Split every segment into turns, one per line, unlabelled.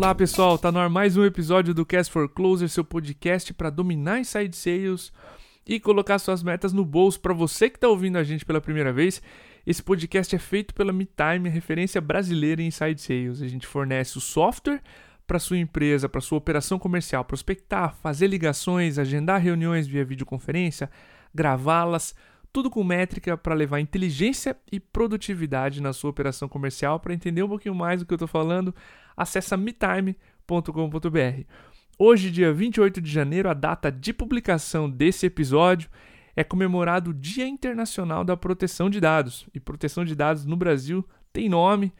Olá pessoal, tá no ar mais um episódio do Cast for Closer, seu podcast para dominar inside sales e colocar suas metas no bolso. Para você que está ouvindo a gente pela primeira vez, esse podcast é feito pela MeTime, referência brasileira em inside sales. A gente fornece o software para sua empresa, para sua operação comercial, prospectar, fazer ligações, agendar reuniões via videoconferência, gravá-las, tudo com métrica para levar inteligência e produtividade na sua operação comercial. Para entender um pouquinho mais do que eu estou falando, acessa metime.com.br. Hoje, dia 28 de janeiro, a data de publicação desse episódio é comemorado o Dia Internacional da Proteção de Dados. E proteção de dados no Brasil tem nome,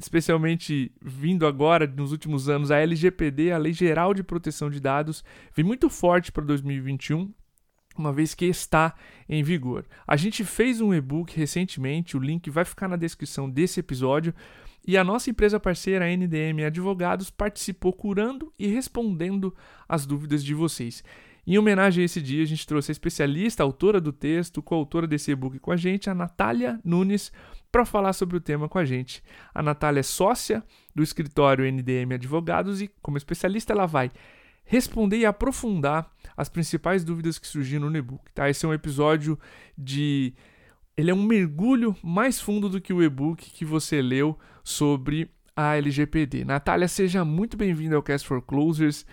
especialmente vindo agora nos últimos anos a LGPD, a Lei Geral de Proteção de Dados, vem muito forte para 2021 uma vez que está em vigor. A gente fez um e-book recentemente, o link vai ficar na descrição desse episódio, e a nossa empresa parceira, a NDM Advogados, participou curando e respondendo as dúvidas de vocês. Em homenagem a esse dia, a gente trouxe a especialista, a autora do texto, coautora desse e-book com a gente, a Natália Nunes, para falar sobre o tema com a gente. A Natália é sócia do escritório NDM Advogados e, como especialista, ela vai responder e aprofundar as principais dúvidas que surgiram no e-book. Tá? Esse é um episódio de ele é um mergulho mais fundo do que o e-book que você leu sobre a LGPD. Natália, seja muito bem-vinda ao Cast for Closers.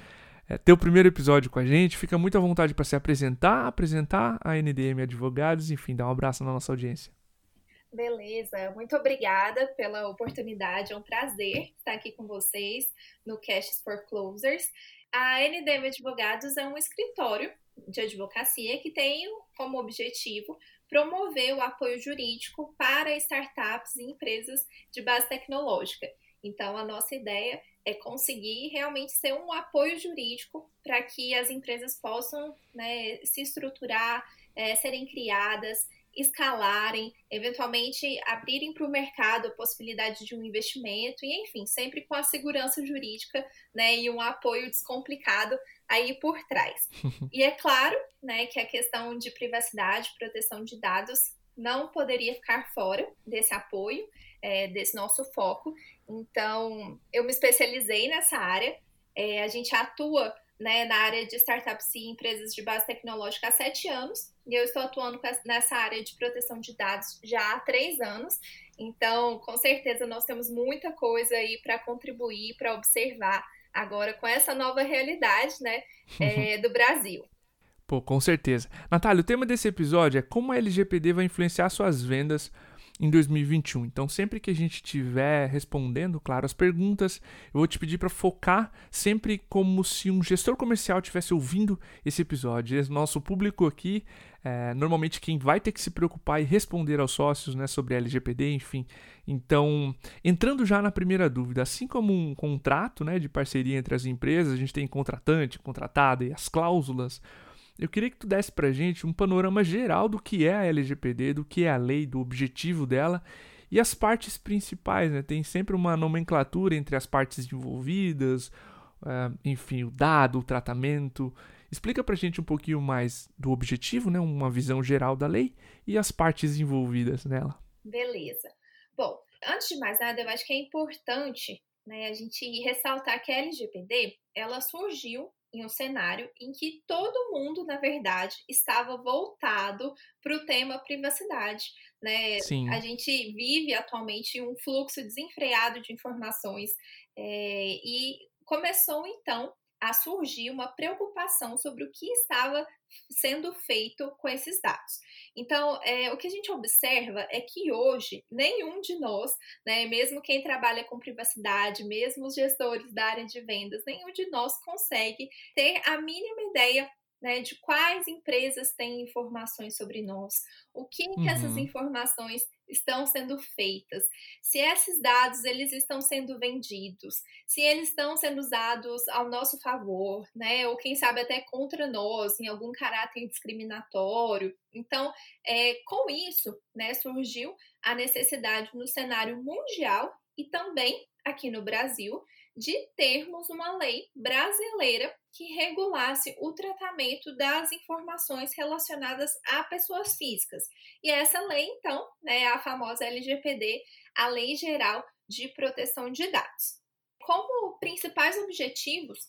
É teu primeiro episódio com a gente. Fica muito à vontade para se apresentar, apresentar a NDM Advogados, enfim, dar um abraço na nossa audiência.
Beleza, muito obrigada pela oportunidade. É um prazer estar aqui com vocês no Cast for Closers. A NDM Advogados é um escritório de advocacia que tem como objetivo promover o apoio jurídico para startups e empresas de base tecnológica. Então, a nossa ideia é conseguir realmente ser um apoio jurídico para que as empresas possam né, se estruturar, é, serem criadas, escalarem, eventualmente abrirem para o mercado a possibilidade de um investimento e, enfim, sempre com a segurança jurídica né, e um apoio descomplicado aí por trás. e é claro né, que a questão de privacidade, proteção de dados não poderia ficar fora desse apoio, é, desse nosso foco. Então, eu me especializei nessa área. É, a gente atua né, na área de startups e empresas de base tecnológica há sete anos, e eu estou atuando nessa área de proteção de dados já há três anos. Então, com certeza, nós temos muita coisa aí para contribuir, para observar agora com essa nova realidade né, é, do Brasil.
Pô, com certeza. Natália, o tema desse episódio é como a LGPD vai influenciar suas vendas em 2021. Então, sempre que a gente estiver respondendo, claro, as perguntas, eu vou te pedir para focar sempre como se um gestor comercial estivesse ouvindo esse episódio. Esse nosso público aqui, é, normalmente quem vai ter que se preocupar e responder aos sócios né, sobre LGPD, enfim. Então, entrando já na primeira dúvida, assim como um contrato né, de parceria entre as empresas, a gente tem contratante, contratada e as cláusulas eu queria que tu desse pra gente um panorama geral do que é a LGPD, do que é a lei, do objetivo dela e as partes principais, né? Tem sempre uma nomenclatura entre as partes envolvidas, uh, enfim, o dado, o tratamento. Explica pra gente um pouquinho mais do objetivo, né? Uma visão geral da lei e as partes envolvidas nela.
Beleza. Bom, antes de mais nada, eu acho que é importante né, a gente ressaltar que a LGPD ela surgiu em um cenário em que todo mundo, na verdade, estava voltado para o tema privacidade. Né?
Sim.
A gente vive atualmente um fluxo desenfreado de informações é, e começou então a surgir uma preocupação sobre o que estava sendo feito com esses dados. Então, é, o que a gente observa é que hoje nenhum de nós, né, mesmo quem trabalha com privacidade, mesmo os gestores da área de vendas, nenhum de nós consegue ter a mínima ideia né, de quais empresas têm informações sobre nós, o que, uhum. que essas uhum. informações estão sendo feitas, se esses dados eles estão sendo vendidos, se eles estão sendo usados ao nosso favor, né, ou quem sabe até contra nós, em algum caráter discriminatório. Então, é, com isso, né, surgiu a necessidade no cenário mundial e também aqui no Brasil de termos uma lei brasileira que regulasse o tratamento das informações relacionadas a pessoas físicas. E essa lei, então, é a famosa LGPD, a Lei Geral de Proteção de Dados. como principais objetivos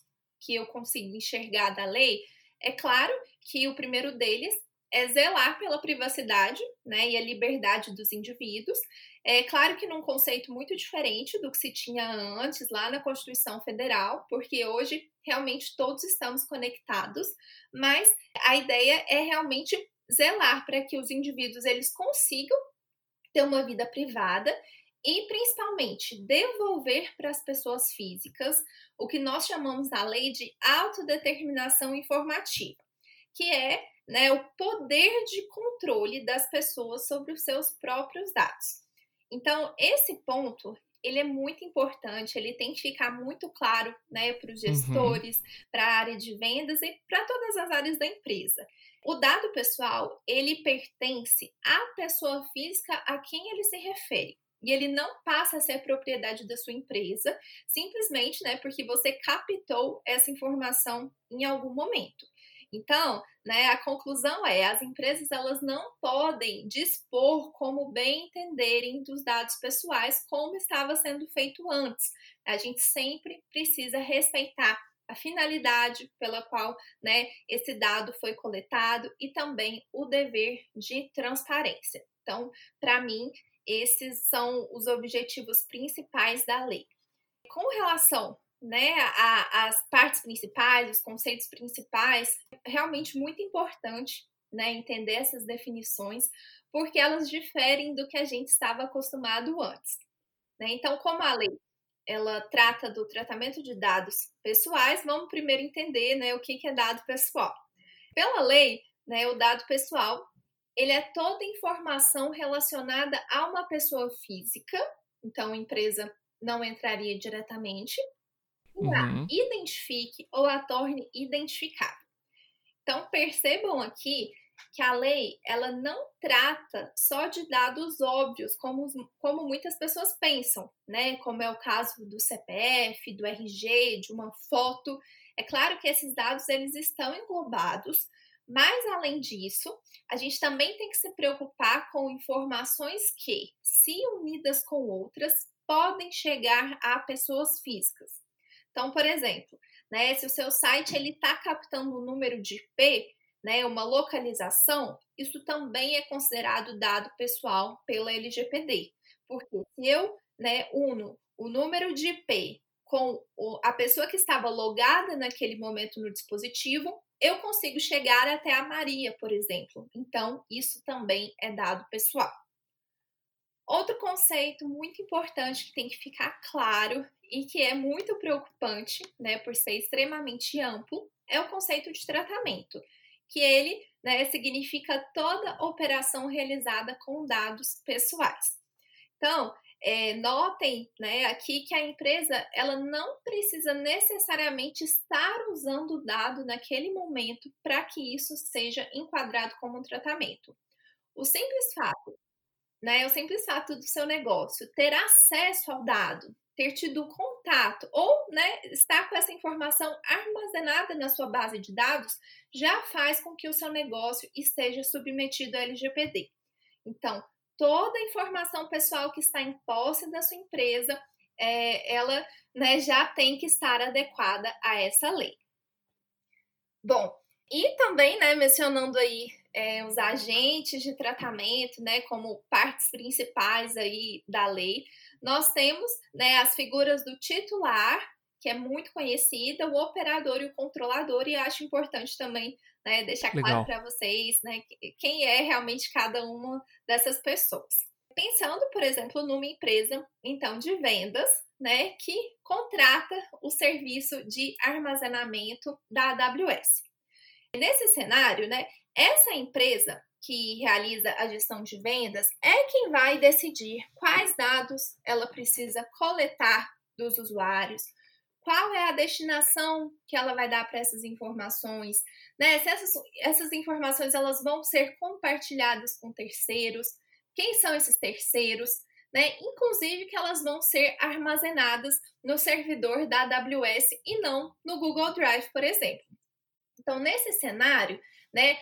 que eu consigo enxergar da lei, é claro que o primeiro deles é zelar pela privacidade né, e a liberdade dos indivíduos. É claro que num conceito muito diferente do que se tinha antes lá na Constituição Federal, porque hoje realmente todos estamos conectados, mas a ideia é realmente zelar para que os indivíduos eles consigam ter uma vida privada e principalmente devolver para as pessoas físicas o que nós chamamos na lei de autodeterminação informativa, que é né, o poder de controle das pessoas sobre os seus próprios dados. Então, esse ponto ele é muito importante, ele tem que ficar muito claro né, para os uhum. gestores, uhum. para a área de vendas e para todas as áreas da empresa. O dado pessoal, ele pertence à pessoa física a quem ele se refere. E ele não passa a ser propriedade da sua empresa, simplesmente né, porque você captou essa informação em algum momento. Então, né, a conclusão é, as empresas elas não podem dispor como bem entenderem dos dados pessoais como estava sendo feito antes. A gente sempre precisa respeitar a finalidade pela qual né, esse dado foi coletado e também o dever de transparência. Então, para mim, esses são os objetivos principais da lei. Com relação né, as partes principais, os conceitos principais, realmente muito importante né, entender essas definições, porque elas diferem do que a gente estava acostumado antes. Né? Então, como a lei ela trata do tratamento de dados pessoais, vamos primeiro entender né, o que, que é dado pessoal. Pela lei, né, o dado pessoal ele é toda informação relacionada a uma pessoa física, então a empresa não entraria diretamente, uhum. identifique ou a torne identificável. Então, percebam aqui que a lei ela não trata só de dados óbvios, como, como muitas pessoas pensam, né? Como é o caso do CPF, do RG, de uma foto. É claro que esses dados eles estão englobados, mas além disso, a gente também tem que se preocupar com informações que, se unidas com outras, podem chegar a pessoas físicas. Então, por exemplo, né, se o seu site ele está captando um número de IP, né, uma localização, isso também é considerado dado pessoal pela LGPD. Porque se eu né, uno o número de IP com a pessoa que estava logada naquele momento no dispositivo, eu consigo chegar até a Maria, por exemplo. Então, isso também é dado pessoal. Outro conceito muito importante que tem que ficar claro e que é muito preocupante, né, por ser extremamente amplo, é o conceito de tratamento, que ele né, significa toda operação realizada com dados pessoais. Então, é, notem né, aqui que a empresa ela não precisa necessariamente estar usando o dado naquele momento para que isso seja enquadrado como um tratamento. O simples fato, né, o simples fato do seu negócio ter acesso ao dado, ter tido contato ou né, estar com essa informação armazenada na sua base de dados já faz com que o seu negócio esteja submetido à LGPD. Então, toda a informação pessoal que está em posse da sua empresa, é, ela né, já tem que estar adequada a essa lei. Bom, e também, né, mencionando aí é, os agentes de tratamento, né, como partes principais aí da lei, nós temos né, as figuras do titular, que é muito conhecida, o operador e o controlador, e acho importante também né, deixar claro para vocês né, quem é realmente cada uma dessas pessoas. Pensando, por exemplo, numa empresa então de vendas, né, que contrata o serviço de armazenamento da AWS. Nesse cenário, né, essa empresa que realiza a gestão de vendas é quem vai decidir quais dados ela precisa coletar dos usuários, qual é a destinação que ela vai dar para essas informações, né? Se essas, essas informações elas vão ser compartilhadas com terceiros, quem são esses terceiros, né? Inclusive que elas vão ser armazenadas no servidor da AWS e não no Google Drive, por exemplo. Então, nesse cenário, né,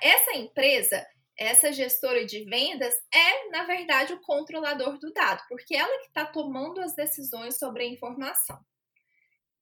essa empresa, essa gestora de vendas, é, na verdade, o controlador do dado, porque ela que está tomando as decisões sobre a informação.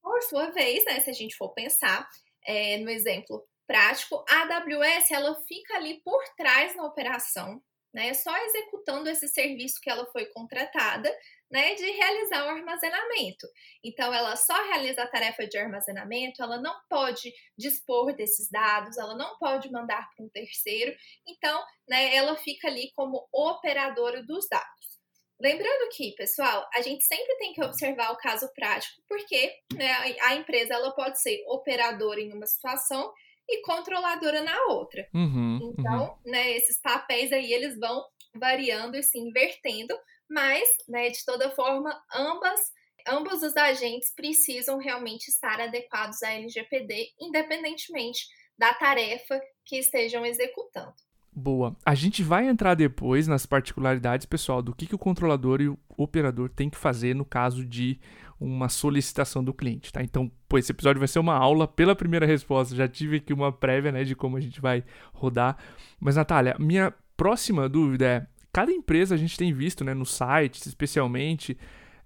Por sua vez, né, se a gente for pensar é, no exemplo prático, a AWS ela fica ali por trás na operação, né, só executando esse serviço que ela foi contratada, né, de realizar o armazenamento. Então, ela só realiza a tarefa de armazenamento, ela não pode dispor desses dados, ela não pode mandar para um terceiro. Então, né, ela fica ali como operadora dos dados. Lembrando que, pessoal, a gente sempre tem que observar o caso prático, porque né, a empresa ela pode ser operadora em uma situação e controladora na outra.
Uhum,
então,
uhum.
né, esses papéis aí eles vão variando e se invertendo, mas, né, de toda forma, ambas ambos os agentes precisam realmente estar adequados à LGPD, independentemente da tarefa que estejam executando.
Boa. A gente vai entrar depois nas particularidades, pessoal, do que, que o controlador e o operador têm que fazer no caso de uma solicitação do cliente, tá? Então, pô, esse episódio vai ser uma aula pela primeira resposta. Já tive aqui uma prévia, né, de como a gente vai rodar. Mas, Natália, minha próxima dúvida é: cada empresa a gente tem visto, né, nos sites, especialmente,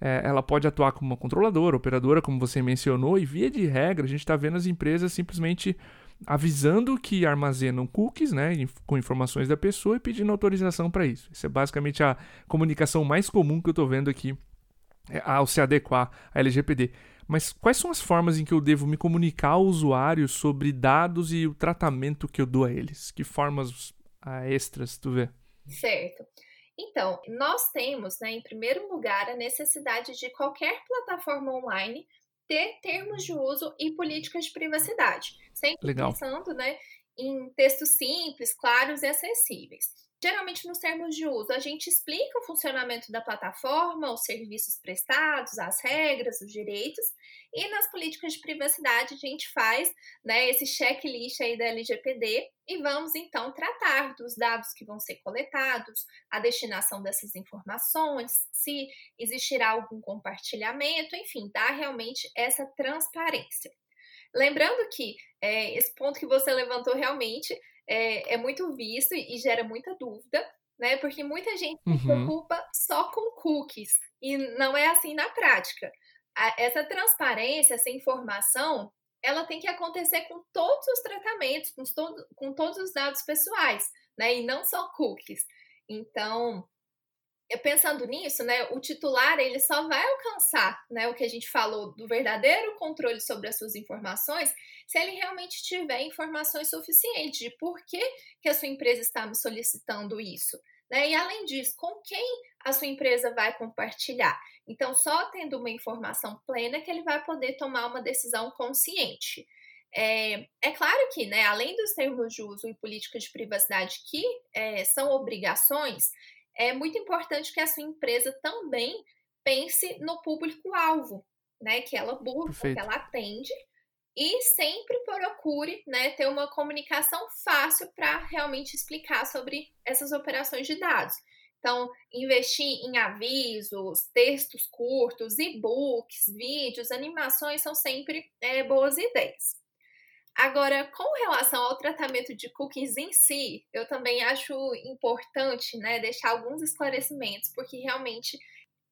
é, ela pode atuar como uma controladora, operadora, como você mencionou, e via de regra, a gente está vendo as empresas simplesmente avisando que armazenam cookies, né, com informações da pessoa e pedindo autorização para isso. Isso é basicamente a comunicação mais comum que eu estou vendo aqui é, ao se adequar à LGPD. Mas quais são as formas em que eu devo me comunicar ao usuário sobre dados e o tratamento que eu dou a eles? Que formas ah, extras tu vê?
Certo. Então, nós temos, né, em primeiro lugar, a necessidade de qualquer plataforma online ter termos de uso e políticas de privacidade, sempre
Legal.
pensando né, em textos simples, claros e acessíveis. Geralmente, nos termos de uso, a gente explica o funcionamento da plataforma, os serviços prestados, as regras, os direitos, e nas políticas de privacidade a gente faz né, esse checklist aí da LGPD e vamos então tratar dos dados que vão ser coletados, a destinação dessas informações, se existirá algum compartilhamento, enfim, dar realmente essa transparência. Lembrando que é, esse ponto que você levantou realmente é, é muito visto e gera muita dúvida, né? Porque muita gente uhum. se preocupa só com cookies e não é assim na prática. A, essa transparência, essa informação, ela tem que acontecer com todos os tratamentos, com, todo, com todos os dados pessoais, né? E não só cookies. Então, pensando nisso, né, o titular ele só vai alcançar, né, o que a gente falou do verdadeiro controle sobre as suas informações, se ele realmente tiver informações suficientes de por que, que a sua empresa está me solicitando isso, né? E além disso, com quem a sua empresa vai compartilhar. Então, só tendo uma informação plena que ele vai poder tomar uma decisão consciente. É, é, claro que, né, além dos termos de uso e políticas de privacidade que é, são obrigações, é muito importante que a sua empresa também pense no público-alvo, né? Que ela busca, Perfeito. que ela atende e sempre procure né, ter uma comunicação fácil para realmente explicar sobre essas operações de dados. Então, investir em avisos, textos curtos, e-books, vídeos, animações são sempre é, boas ideias. Agora, com relação ao tratamento de cookies em si, eu também acho importante né, deixar alguns esclarecimentos, porque realmente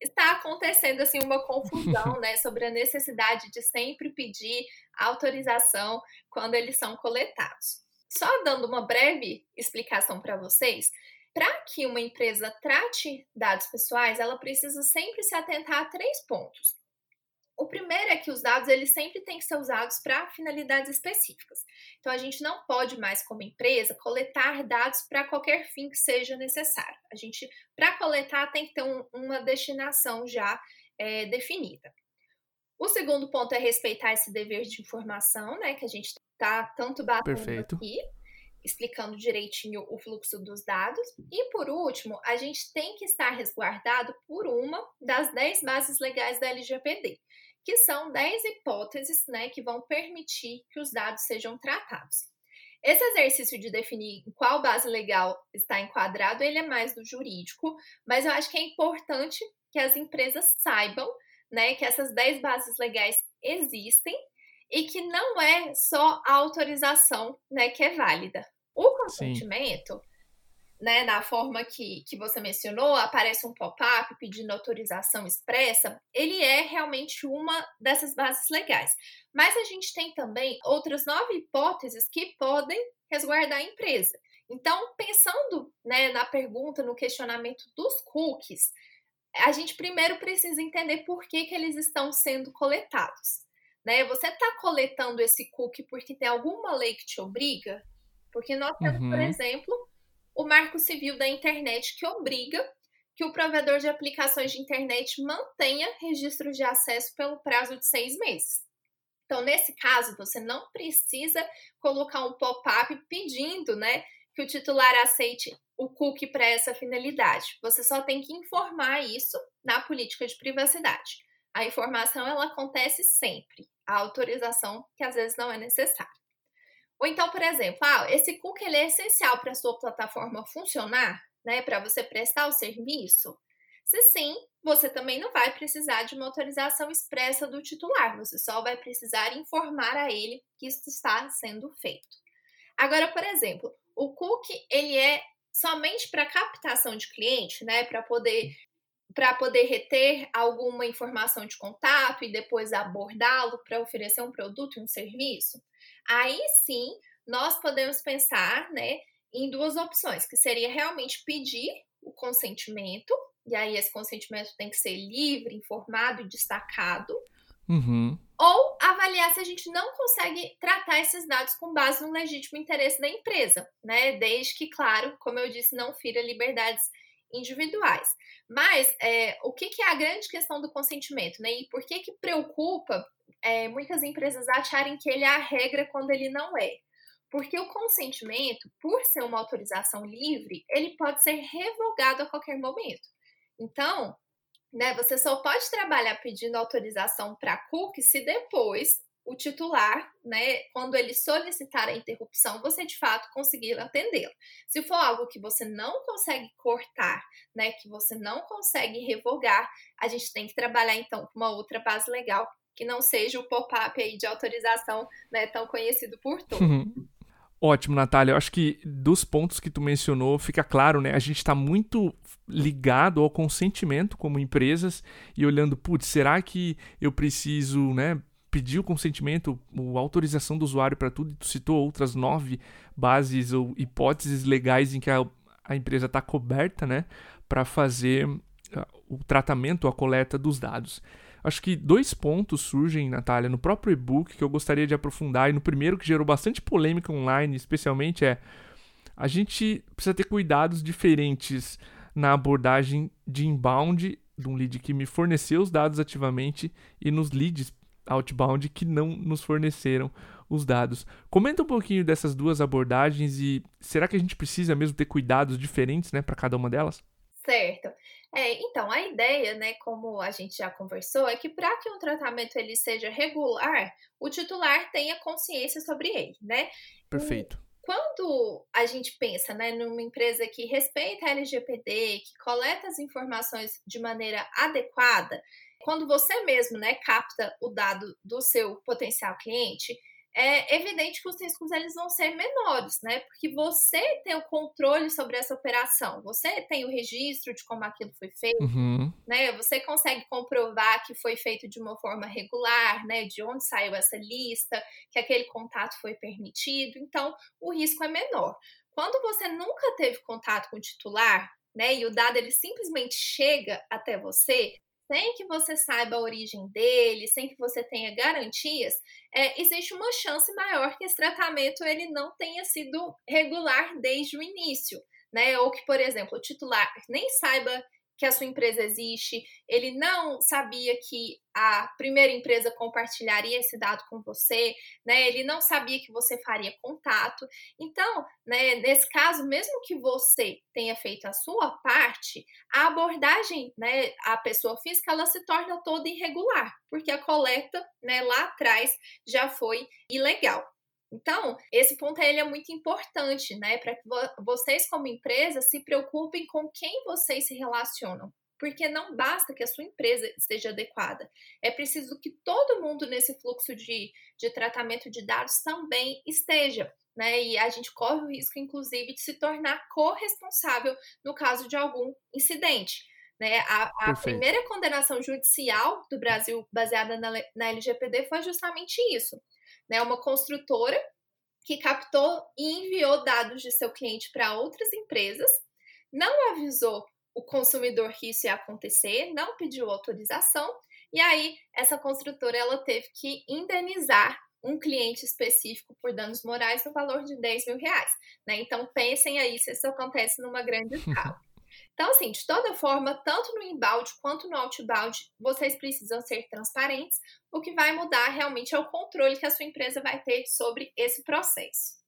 está acontecendo assim uma confusão né, sobre a necessidade de sempre pedir autorização quando eles são coletados. Só dando uma breve explicação para vocês, para que uma empresa trate dados pessoais, ela precisa sempre se atentar a três pontos. O primeiro é que os dados eles sempre têm que ser usados para finalidades específicas. Então a gente não pode mais, como empresa, coletar dados para qualquer fim que seja necessário. A gente, para coletar, tem que ter um, uma destinação já é, definida. O segundo ponto é respeitar esse dever de informação, né? Que a gente está tanto batendo
Perfeito.
aqui, explicando direitinho o fluxo dos dados. E por último, a gente tem que estar resguardado por uma das 10 bases legais da LGPD que são 10 hipóteses né, que vão permitir que os dados sejam tratados. Esse exercício de definir qual base legal está enquadrado, ele é mais do jurídico, mas eu acho que é importante que as empresas saibam né, que essas 10 bases legais existem e que não é só a autorização né, que é válida. O consentimento, Sim. né, na forma que, que você mencionou, aparece um pop-up pedindo autorização expressa, ele é realmente uma dessas bases legais. Mas a gente tem também outras nove hipóteses que podem resguardar a empresa. Então, pensando né, na pergunta, no questionamento dos cookies, a gente primeiro precisa entender por que, que eles estão sendo coletados. Né? Você está coletando esse cookie porque tem alguma lei que te obriga? Porque nós temos, uhum. por exemplo, o Marco Civil da Internet que obriga que o provedor de aplicações de internet mantenha registros de acesso pelo prazo de seis meses. Então, nesse caso, você não precisa colocar um pop-up pedindo né, que o titular aceite o cookie para essa finalidade. Você só tem que informar isso na política de privacidade. A informação ela acontece sempre, a autorização que às vezes não é necessária. Ou então, por exemplo, ah, esse cookie ele é essencial para a sua plataforma funcionar, né, para você prestar o serviço. Se sim, você também não vai precisar de uma autorização expressa do titular, você só vai precisar informar a ele que isso está sendo feito. Agora, por exemplo, o cookie ele é somente para captação de cliente, né, para poder para poder reter alguma informação de contato e depois abordá-lo para oferecer um produto e um serviço. Aí sim, nós podemos pensar, né, em duas opções, que seria realmente pedir o consentimento, e aí esse consentimento tem que ser livre, informado e destacado.
Uhum.
Ou avaliar se a gente não consegue tratar esses dados com base no legítimo interesse da empresa, né? Desde que, claro, como eu disse, não fira liberdades individuais. Mas é, o que, que, é a grande questão do consentimento, né? E por que que preocupa é, muitas empresas acharem que ele é a regra quando ele não é? Porque o consentimento, por ser uma autorização livre, ele pode ser revogado a qualquer momento. Então, né, você só pode trabalhar pedindo autorização para cookie se depois o titular, né, quando ele solicitar a interrupção, você de fato conseguir atendê-lo. Se for algo que você não consegue cortar, né, que você não consegue revogar, a gente tem que trabalhar então com uma outra base legal que não seja o pop-up aí de autorização, né, tão conhecido por todos. Uhum.
Ótimo, Natália. Eu acho que dos pontos que tu mencionou, fica claro, né? A gente está muito ligado ao consentimento como empresas e olhando, putz, será que eu preciso, né, pedir o consentimento, a autorização do usuário para tudo, e tu citou outras nove bases ou hipóteses legais em que a, a empresa está coberta, né, para fazer uh, o tratamento, a coleta dos dados. Acho que dois pontos surgem, Natália, no próprio e-book que eu gostaria de aprofundar, e no primeiro que gerou bastante polêmica online, especialmente, é a gente precisa ter cuidados diferentes na abordagem de inbound de um lead que me forneceu os dados ativamente e nos leads outbound que não nos forneceram os dados. Comenta um pouquinho dessas duas abordagens e será que a gente precisa mesmo ter cuidados diferentes, né, para cada uma delas?
Certo. É, então, a ideia, né, como a gente já conversou, é que para que um tratamento ele seja regular, o titular tenha consciência sobre ele, né?
Perfeito.
Quando a gente pensa né, numa empresa que respeita a LGPD, que coleta as informações de maneira adequada, quando você mesmo né, capta o dado do seu potencial cliente, é evidente que os riscos eles vão ser menores, né? Porque você tem o controle sobre essa operação, você tem o registro de como aquilo foi feito,
uhum.
né? Você consegue comprovar que foi feito de uma forma regular, né? De onde saiu essa lista, que aquele contato foi permitido, então o risco é menor. Quando você nunca teve contato com o titular, né? E o dado ele simplesmente chega até você, sem que você saiba a origem dele, sem que você tenha garantias, é, existe uma chance maior que esse tratamento ele não tenha sido regular desde o início, né? Ou que, por exemplo, o titular nem saiba que a sua empresa existe, ele não sabia que a primeira empresa compartilharia esse dado com você, né? Ele não sabia que você faria contato. Então, né, nesse caso, mesmo que você tenha feito a sua parte, a abordagem, né, a pessoa física, ela se torna toda irregular, porque a coleta, né, lá atrás já foi ilegal. Então, esse ponto ele é muito importante, né, para que vocês como empresa se preocupem com quem vocês se relacionam. porque não basta que a sua empresa esteja adequada, é preciso que todo mundo nesse fluxo de, de tratamento de dados também esteja. Né, e a gente corre o risco, inclusive, de se tornar corresponsável no caso de algum incidente. Né? A, a primeira condenação judicial do Brasil baseada na, na LGPD foi justamente isso. Né? Uma construtora que captou e enviou dados de seu cliente para outras empresas, não avisou o consumidor que isso ia acontecer, não pediu autorização, e aí essa construtora ela teve que indenizar um cliente específico por danos morais no valor de 10 mil reais. Né? Então pensem aí se isso acontece numa grande escala. Então, assim, de toda forma, tanto no inbound quanto no outbound, vocês precisam ser transparentes. O que vai mudar realmente é o controle que a sua empresa vai ter sobre esse processo.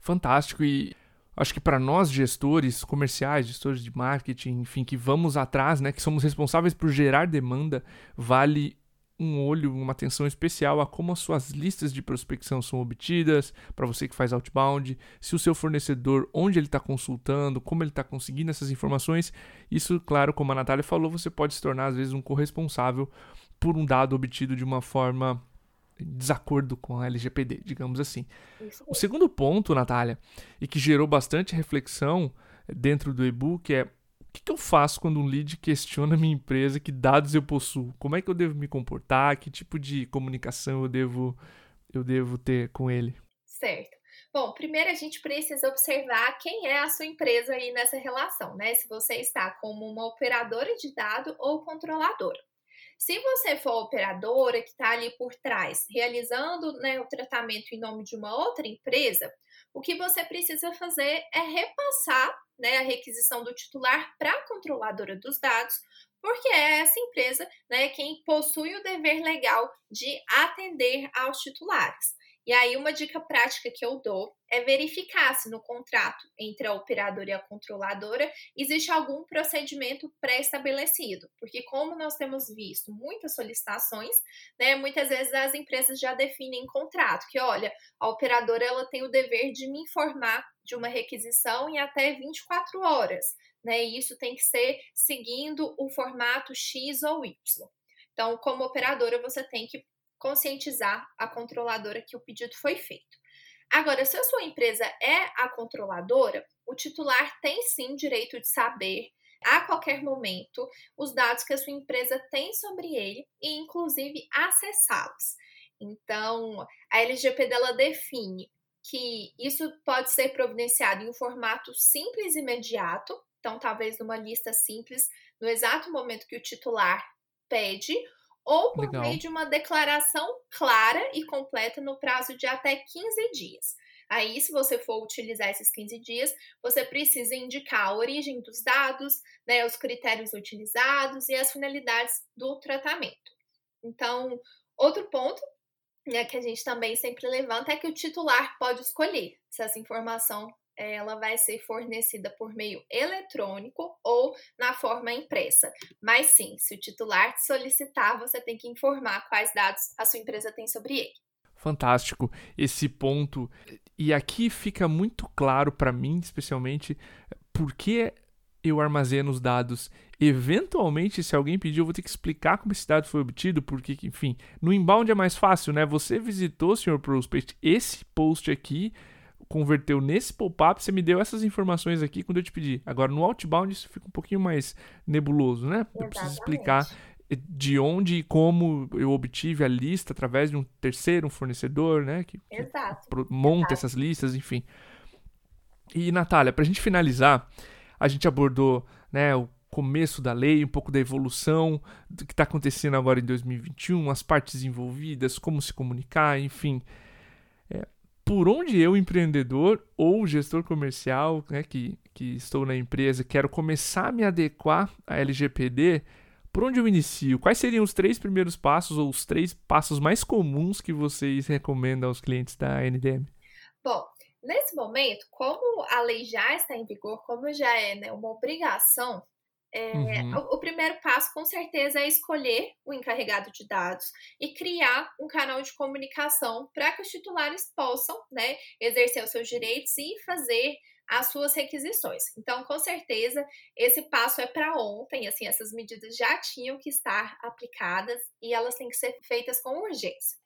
Fantástico. E acho que para nós gestores comerciais, gestores de marketing, enfim, que vamos atrás, né, que somos responsáveis por gerar demanda, vale um olho, uma atenção especial a como as suas listas de prospecção são obtidas, para você que faz outbound, se o seu fornecedor, onde ele está consultando, como ele está conseguindo essas informações. Isso, claro, como a Natália falou, você pode se tornar, às vezes, um corresponsável por um dado obtido de uma forma desacordo com a LGPD, digamos assim. O segundo ponto, Natália, e que gerou bastante reflexão dentro do e-book é que, que, eu faço quando um lead questiona minha empresa, que dados eu possuo? Como é que eu devo me comportar? Que tipo de comunicação eu devo, eu devo ter com ele?
Certo. Bom, primeiro a gente precisa observar quem é a sua empresa aí nessa relação, né? Se você está como uma operadora de dado ou controladora. Se você for operadora que está ali por trás, realizando né, o tratamento em nome de uma outra empresa, o que você precisa fazer é repassar né, a requisição do titular para a controladora dos dados, porque é essa empresa né, quem possui o dever legal de atender aos titulares. E aí, uma dica prática que eu dou é verificar se no contrato entre a operadora e a controladora existe algum procedimento pré-estabelecido. Porque, como nós temos visto muitas solicitações, né, muitas vezes as empresas já definem em contrato que, olha, a operadora ela tem o dever de me informar de uma requisição em até 24 horas. Né, e isso tem que ser seguindo o formato X ou Y. Então, como operadora, você tem que conscientizar a controladora que o pedido foi feito. Agora, se a sua empresa é a controladora, o titular tem sim direito de saber a qualquer momento os dados que a sua empresa tem sobre ele e, inclusive, acessá-los. Então, a LGPD ela define que isso pode ser providenciado em um formato simples e imediato, então, talvez numa lista simples, no exato momento que o titular pede, ou por Legal. meio de uma declaração clara e completa no prazo de até 15 dias. Aí, se você for utilizar esses 15 dias, você precisa indicar a origem dos dados, né, os critérios utilizados e as finalidades do tratamento. Então, outro ponto né, que a gente também sempre levanta é que o titular pode escolher se essa informação ela vai ser fornecida por meio eletrônico ou na forma impressa. Mas sim, se o titular te solicitar, você tem que informar quais dados a sua empresa tem sobre ele.
Fantástico esse ponto. E aqui fica muito claro para mim, especialmente, por que eu armazeno os dados. Eventualmente, se alguém pedir, eu vou ter que explicar como esse dado foi obtido, porque, enfim, no inbound é mais fácil, né? Você visitou, senhor prospect, esse post aqui converteu nesse pop-up, você me deu essas informações aqui quando eu te pedi. Agora, no outbound, isso fica um pouquinho mais nebuloso, né? Exatamente. Eu preciso explicar de onde e como eu obtive a lista através de um terceiro, um fornecedor, né? Que, que monta Exato. essas listas, enfim. E, Natália, para a gente finalizar, a gente abordou né, o começo da lei, um pouco da evolução do que está acontecendo agora em 2021, as partes envolvidas, como se comunicar, enfim por onde eu, empreendedor ou gestor comercial, né, que, que estou na empresa, quero começar a me adequar à LGPD, por onde eu inicio? Quais seriam os três primeiros passos ou os três passos mais comuns que vocês recomendam aos clientes da NDM?
Bom, nesse momento, como a lei já está em vigor, como já é né, uma obrigação é, uhum. o, o, primeiro passo, com certeza, é escolher o encarregado de dados e criar um canal de comunicação para que os titulares possam né, exercer os seus direitos e fazer as suas requisições. Então, com certeza, esse passo é para ontem, assim, essas medidas já tinham que estar aplicadas e elas têm que ser feitas com urgência.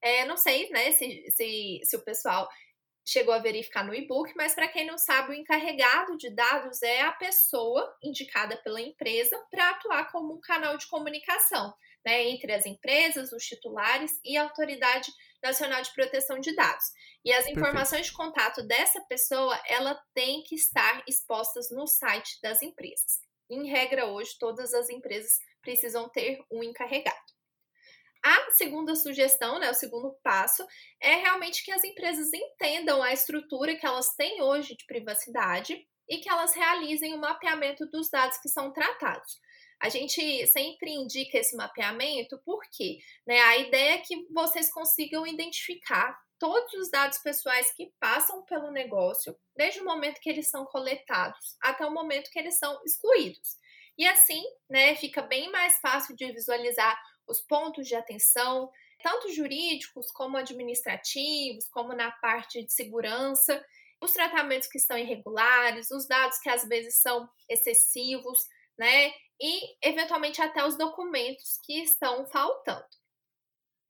É, não sei, né, se, se, se o pessoal chegou a verificar no e-book, mas para quem não sabe, o encarregado de dados é a pessoa indicada pela empresa para atuar como um canal de comunicação né, entre as empresas, os titulares e a Autoridade Nacional de Proteção de Dados. E as informações Perfeito. de contato dessa pessoa, ela tem que estar expostas no site das empresas. Em regra, hoje, todas as empresas precisam ter um encarregado. A segunda sugestão, né, o segundo passo, é realmente que as empresas entendam a estrutura que elas têm hoje de privacidade e que elas realizem o mapeamento dos dados que são tratados. A gente sempre indica esse mapeamento porque né, a ideia é que vocês consigam identificar todos os dados pessoais que passam pelo negócio, desde o momento que eles são coletados até o momento que eles são excluídos. E assim, né, fica bem mais fácil de visualizar os pontos de atenção, tanto jurídicos como administrativos, como na parte de segurança, os tratamentos que estão irregulares, os dados que às vezes são excessivos, né? E eventualmente até os documentos que estão faltando.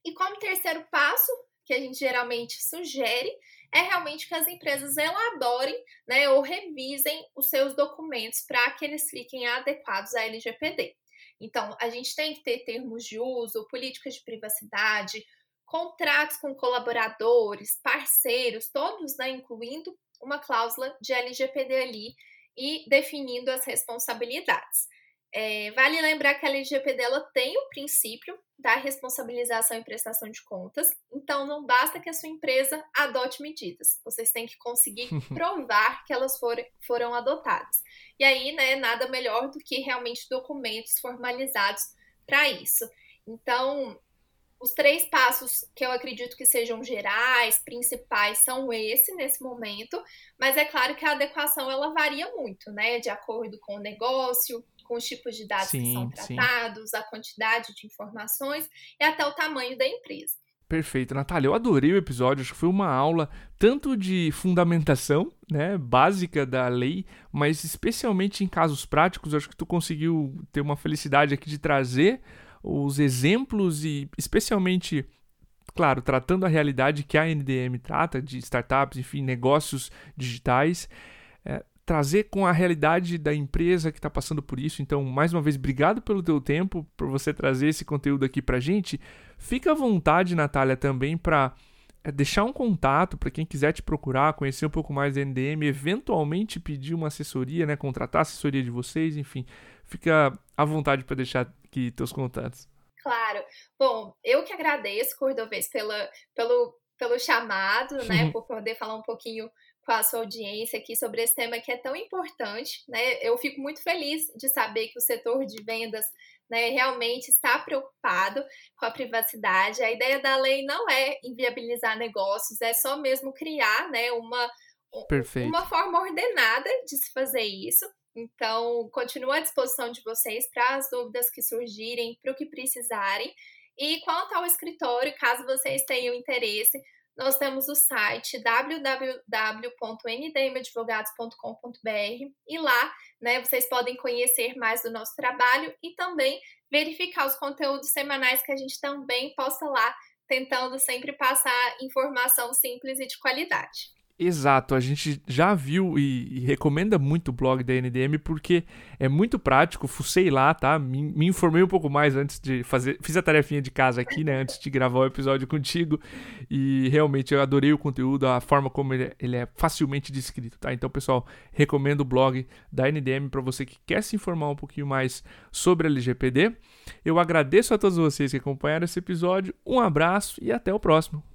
E como terceiro passo, que a gente geralmente sugere, é realmente que as empresas elaborem né, ou revisem os seus documentos para que eles fiquem adequados à LGPD. Então, a gente tem que ter termos de uso, políticas de privacidade, contratos com colaboradores, parceiros, todos, né, incluindo uma cláusula de LGPD ali e definindo as responsabilidades. É, vale lembrar que a LGPD ela tem o princípio da responsabilização e prestação de contas, então não basta que a sua empresa adote medidas, vocês têm que conseguir provar que elas foram, foram adotadas. E aí, né, nada melhor do que realmente documentos formalizados para isso. Então, os três passos que eu acredito que sejam gerais, principais, são esse nesse momento, mas é claro que a adequação ela varia muito, né, de acordo com o negócio, com os tipos de dados sim, que são tratados, sim. a quantidade de informações e até o tamanho da empresa.
Perfeito, Natália. Eu adorei o episódio. Acho que foi uma aula tanto de fundamentação, né, básica da lei, mas especialmente em casos práticos. Acho que tu conseguiu ter uma felicidade aqui de trazer os exemplos e, especialmente, claro, tratando a realidade que a NDM trata de startups, enfim, negócios digitais. Trazer com a realidade da empresa que está passando por isso. Então, mais uma vez, obrigado pelo teu tempo, por você trazer esse conteúdo aqui para gente. Fica à vontade, Natália, também para é, deixar um contato para quem quiser te procurar, conhecer um pouco mais da NDM, eventualmente pedir uma assessoria, né, contratar a assessoria de vocês, enfim. Fica à vontade para deixar aqui teus contatos.
Claro. Bom, eu que agradeço, Cordovez, pela, pelo, pelo chamado, né, por poder falar um pouquinho com a sua audiência aqui sobre esse tema que é tão importante, né? Eu fico muito feliz de saber que o setor de vendas né, realmente está preocupado com a privacidade. A ideia da lei não é inviabilizar negócios, é só mesmo criar né, uma, uma forma ordenada de se fazer isso. Então, continuo à disposição de vocês para as dúvidas que surgirem, para o que precisarem. E quanto ao escritório, caso vocês tenham interesse, nós temos o site www.ndmadvogados.com.br e lá né, vocês podem conhecer mais do nosso trabalho e também verificar os conteúdos semanais que a gente também posta lá, tentando sempre passar informação simples e de qualidade.
Exato, a gente já viu e, e, recomenda muito o blog da NDM porque é muito prático, fucei lá, tá? Me, me, informei um pouco mais antes de fazer, fiz a tarefinha de casa aqui, né, antes de gravar o episódio contigo e realmente eu adorei o conteúdo, a forma como ele, ele é facilmente descrito, tá? Então, pessoal, recomendo o blog da NDM para você que quer se informar um pouquinho mais sobre a LGPD. Eu agradeço a todos vocês que acompanharam esse episódio, um abraço e até o próximo.